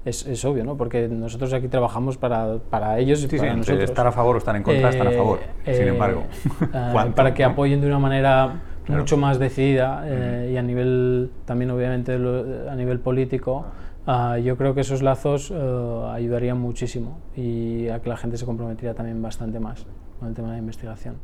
Es, es, obvio, ¿no? Porque nosotros aquí trabajamos para, para ellos y para nosotros. Estar a favor o estar en contra, están a favor. Sin embargo, (laughs) para que apoyen de una manera mucho más decidida eh, y a nivel también obviamente a nivel político uh, yo creo que esos lazos uh, ayudarían muchísimo y a que la gente se comprometiera también bastante más con el tema de investigación.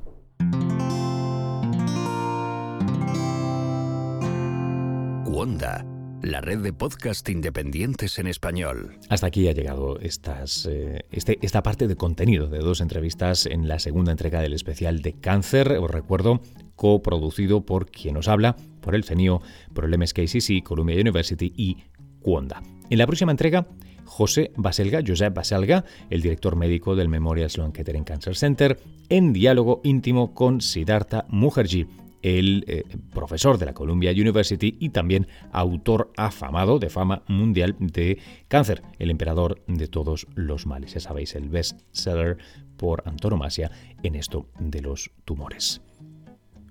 Wanda la red de podcast independientes en español. Hasta aquí ha llegado estas, eh, este, esta parte de contenido de dos entrevistas en la segunda entrega del especial de cáncer, os recuerdo, coproducido por quien os habla, por el CENIO, por el MSKCC, Columbia University y Cuonda. En la próxima entrega, José Baselga, Josep Baselga, el director médico del Memorial Sloan Kettering Cancer Center, en diálogo íntimo con Siddhartha Mukherjee, el eh, profesor de la Columbia University y también autor afamado de fama mundial de cáncer, el emperador de todos los males. Ya sabéis, el best-seller por antonomasia en esto de los tumores.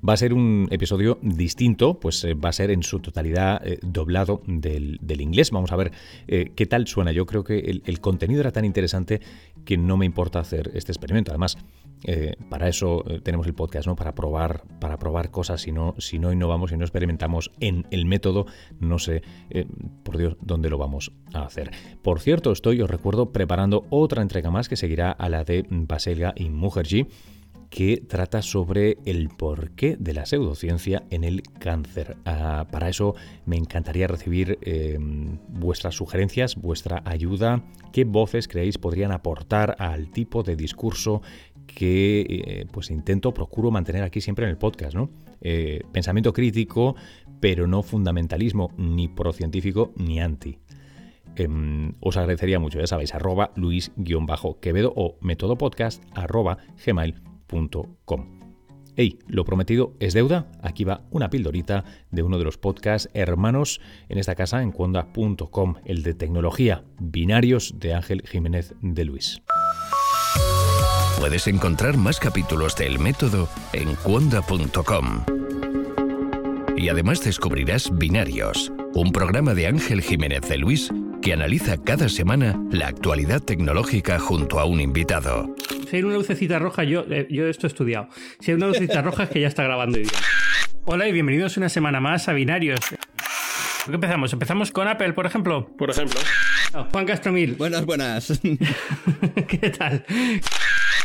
Va a ser un episodio distinto, pues eh, va a ser en su totalidad eh, doblado del, inglés. Vamos a ver qué tal suena. Yo creo que el, el, contenido era tan interesante que no me importa hacer este experimento. Además, eh, para eso eh, tenemos el podcast, ¿no? Para probar, para probar cosas. Si no, si no innovamos y no experimentamos en el método, no sé, eh, por Dios, dónde lo vamos a hacer. Por cierto, estoy, os recuerdo, preparando otra entrega más que seguirá a la de Baselga y Mukherjee que trata sobre el porqué de la pseudociencia en el cáncer. Ah, para eso me encantaría recibir vuestras sugerencias, vuestra ayuda, qué voces creéis podrían aportar al tipo de discurso que eh, pues intento, procuro mantener aquí siempre en el podcast, ¿no? Eh, pensamiento crítico, pero no fundamentalismo ni procientífico ni anti. Em, os agradecería mucho, ya sabéis, arroba luis-quevedo o metodopodcast arroba gmail.com. Hey, lo prometido es deuda. Aquí va una pildorita de uno de los podcasts hermanos en esta casa en cuonda.com, el de tecnología, binarios de Ángel Jiménez de Luis. Puedes encontrar más capítulos del método en cuonda.com. Y además descubrirás Binarios, un programa de Ángel Jiménez de Luis que analiza cada semana la actualidad tecnológica junto a un invitado. Si hay una lucecita roja, yo, eh, yo esto he estudiado. Si hay una lucecita (laughs) roja es que ya está grabando bien. Hola y bienvenidos una semana más a Binarios. ¿Qué empezamos? ¿Empezamos con Apple, por ejemplo? Por ejemplo. Juan Castromil. Buenas, buenas. (laughs) ¿Qué tal?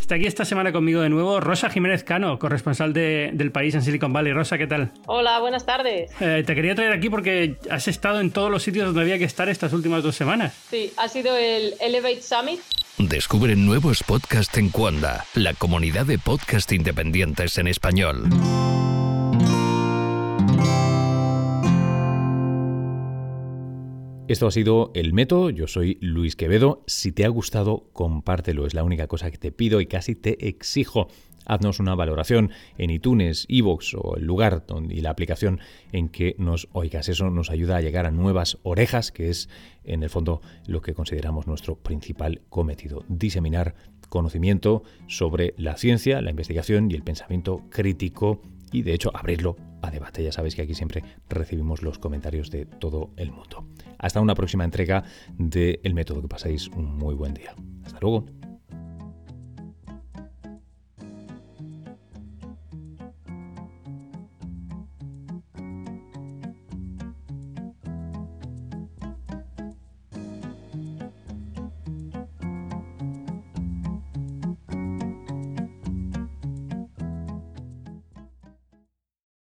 Está aquí esta semana conmigo de nuevo Rosa Jiménez Cano, corresponsal de, del país en Silicon Valley. Rosa, ¿qué tal? Hola, buenas tardes. Eh, te quería traer aquí porque has estado en todos los sitios donde había que estar estas últimas dos semanas. Sí, ha sido el Elevate Summit. Descubre nuevos podcasts en Cuanda, la comunidad de podcast independientes en español. Esto ha sido El Método, yo soy Luis Quevedo. Si te ha gustado, compártelo, es la única cosa que te pido y casi te exijo. Haznos una valoración en iTunes, iVoox o el lugar y la aplicación en que nos oigas. Eso nos ayuda a llegar a nuevas orejas, que es en el fondo lo que consideramos nuestro principal cometido, diseminar conocimiento sobre la ciencia, la investigación y el pensamiento crítico y de hecho abrirlo a debate. Ya sabéis que aquí siempre recibimos los comentarios de todo el mundo. Hasta una próxima entrega de El Método. Que paséis un muy buen día. Hasta luego.